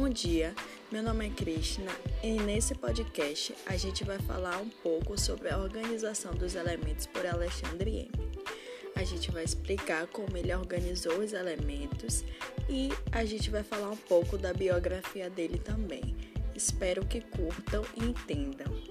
Bom dia, meu nome é Krishna e nesse podcast a gente vai falar um pouco sobre a organização dos elementos por Alexandre M. A gente vai explicar como ele organizou os elementos e a gente vai falar um pouco da biografia dele também. Espero que curtam e entendam.